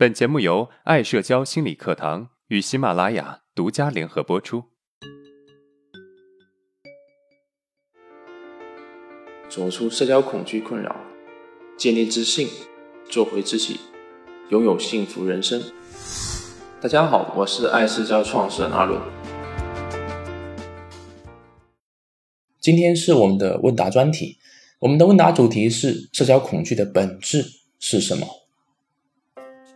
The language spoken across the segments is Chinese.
本节目由爱社交心理课堂与喜马拉雅独家联合播出。走出社交恐惧困扰，建立自信，做回自己，拥有幸福人生。大家好，我是爱社交创始人阿伦。今天是我们的问答专题，我们的问答主题是社交恐惧的本质是什么？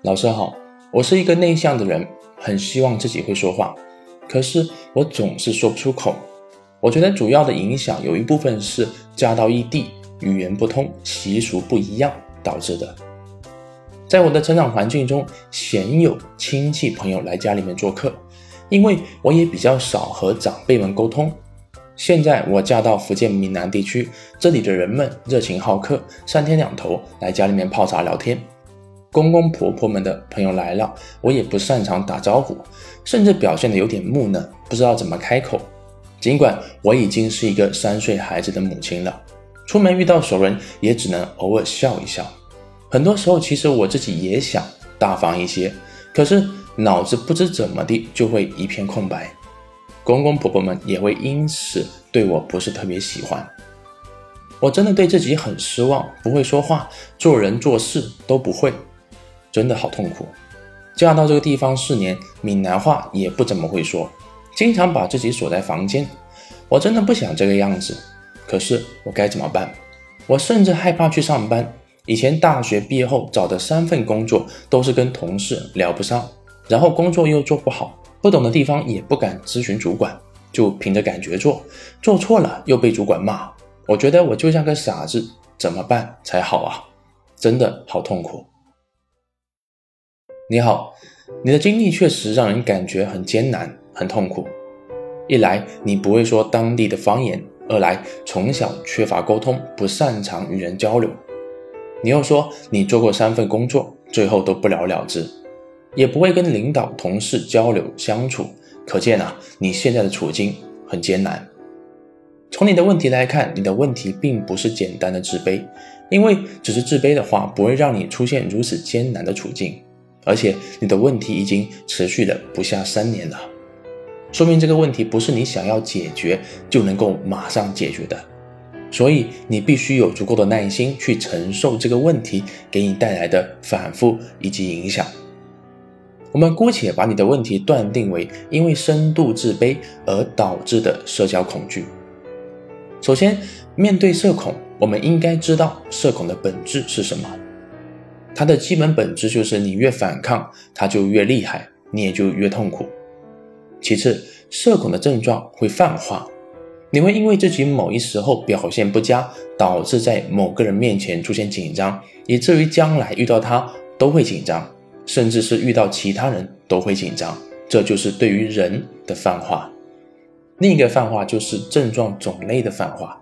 老师好，我是一个内向的人，很希望自己会说话，可是我总是说不出口。我觉得主要的影响有一部分是嫁到异地，语言不通，习俗不一样导致的。在我的成长环境中，鲜有亲戚朋友来家里面做客，因为我也比较少和长辈们沟通。现在我嫁到福建闽南地区，这里的人们热情好客，三天两头来家里面泡茶聊天。公公婆婆们的朋友来了，我也不擅长打招呼，甚至表现得有点木讷，不知道怎么开口。尽管我已经是一个三岁孩子的母亲了，出门遇到熟人也只能偶尔笑一笑。很多时候，其实我自己也想大方一些，可是脑子不知怎么的就会一片空白。公公婆婆们也会因此对我不是特别喜欢。我真的对自己很失望，不会说话，做人做事都不会。真的好痛苦，嫁到这个地方四年，闽南话也不怎么会说，经常把自己锁在房间。我真的不想这个样子，可是我该怎么办？我甚至害怕去上班。以前大学毕业后找的三份工作都是跟同事聊不上，然后工作又做不好，不懂的地方也不敢咨询主管，就凭着感觉做，做错了又被主管骂。我觉得我就像个傻子，怎么办才好啊？真的好痛苦。你好，你的经历确实让人感觉很艰难、很痛苦。一来你不会说当地的方言，二来从小缺乏沟通，不擅长与人交流。你又说你做过三份工作，最后都不了了之，也不会跟领导、同事交流相处。可见啊，你现在的处境很艰难。从你的问题来看，你的问题并不是简单的自卑，因为只是自卑的话，不会让你出现如此艰难的处境。而且你的问题已经持续了不下三年了，说明这个问题不是你想要解决就能够马上解决的，所以你必须有足够的耐心去承受这个问题给你带来的反复以及影响。我们姑且把你的问题断定为因为深度自卑而导致的社交恐惧。首先，面对社恐，我们应该知道社恐的本质是什么。它的基本本质就是，你越反抗，它就越厉害，你也就越痛苦。其次，社恐的症状会泛化，你会因为自己某一时候表现不佳，导致在某个人面前出现紧张，以至于将来遇到他都会紧张，甚至是遇到其他人都会紧张。这就是对于人的泛化。另一个泛化就是症状种类的泛化，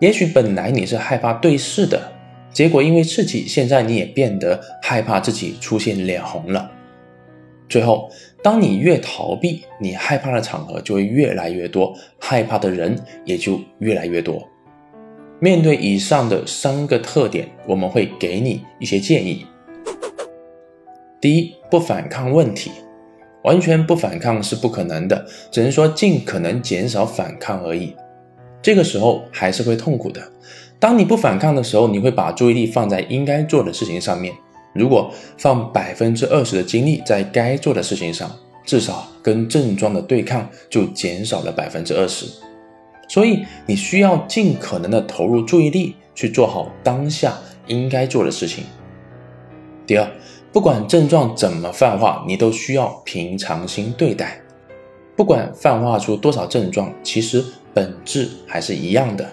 也许本来你是害怕对视的。结果因为刺激，现在你也变得害怕自己出现脸红了。最后，当你越逃避，你害怕的场合就会越来越多，害怕的人也就越来越多。面对以上的三个特点，我们会给你一些建议。第一，不反抗问题，完全不反抗是不可能的，只能说尽可能减少反抗而已。这个时候还是会痛苦的。当你不反抗的时候，你会把注意力放在应该做的事情上面。如果放百分之二十的精力在该做的事情上，至少跟症状的对抗就减少了百分之二十。所以你需要尽可能的投入注意力去做好当下应该做的事情。第二，不管症状怎么泛化，你都需要平常心对待。不管泛化出多少症状，其实本质还是一样的。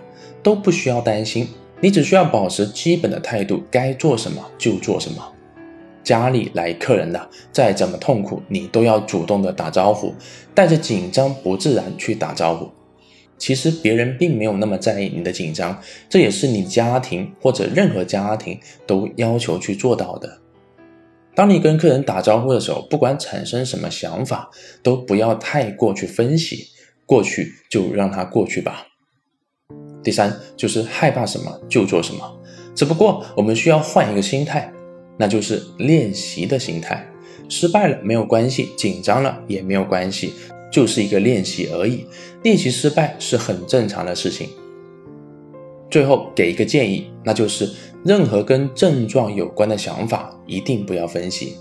都不需要担心，你只需要保持基本的态度，该做什么就做什么。家里来客人了，再怎么痛苦，你都要主动的打招呼，带着紧张不自然去打招呼。其实别人并没有那么在意你的紧张，这也是你家庭或者任何家庭都要求去做到的。当你跟客人打招呼的时候，不管产生什么想法，都不要太过去分析，过去就让它过去吧。第三就是害怕什么就做什么，只不过我们需要换一个心态，那就是练习的心态。失败了没有关系，紧张了也没有关系，就是一个练习而已。练习失败是很正常的事情。最后给一个建议，那就是任何跟症状有关的想法一定不要分析，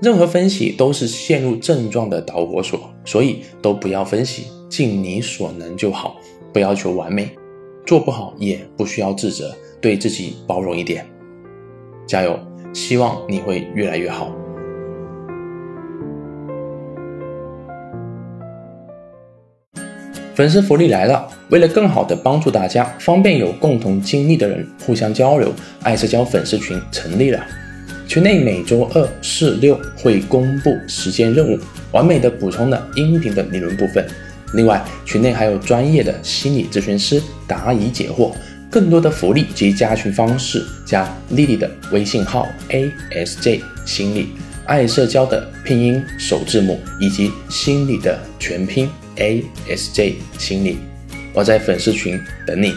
任何分析都是陷入症状的导火索，所以都不要分析，尽你所能就好，不要求完美，做不好也不需要自责，对自己包容一点，加油，希望你会越来越好。粉丝福利来了！为了更好的帮助大家，方便有共同经历的人互相交流，爱社交粉丝群成立了。群内每周二、四、六会公布实践任务，完美的补充了音频的理论部分。另外，群内还有专业的心理咨询师答疑解惑。更多的福利及加群方式，加莉莉的微信号 a s j 心理爱社交的拼音首字母以及心理的全拼。A S J 心理，我在粉丝群等你。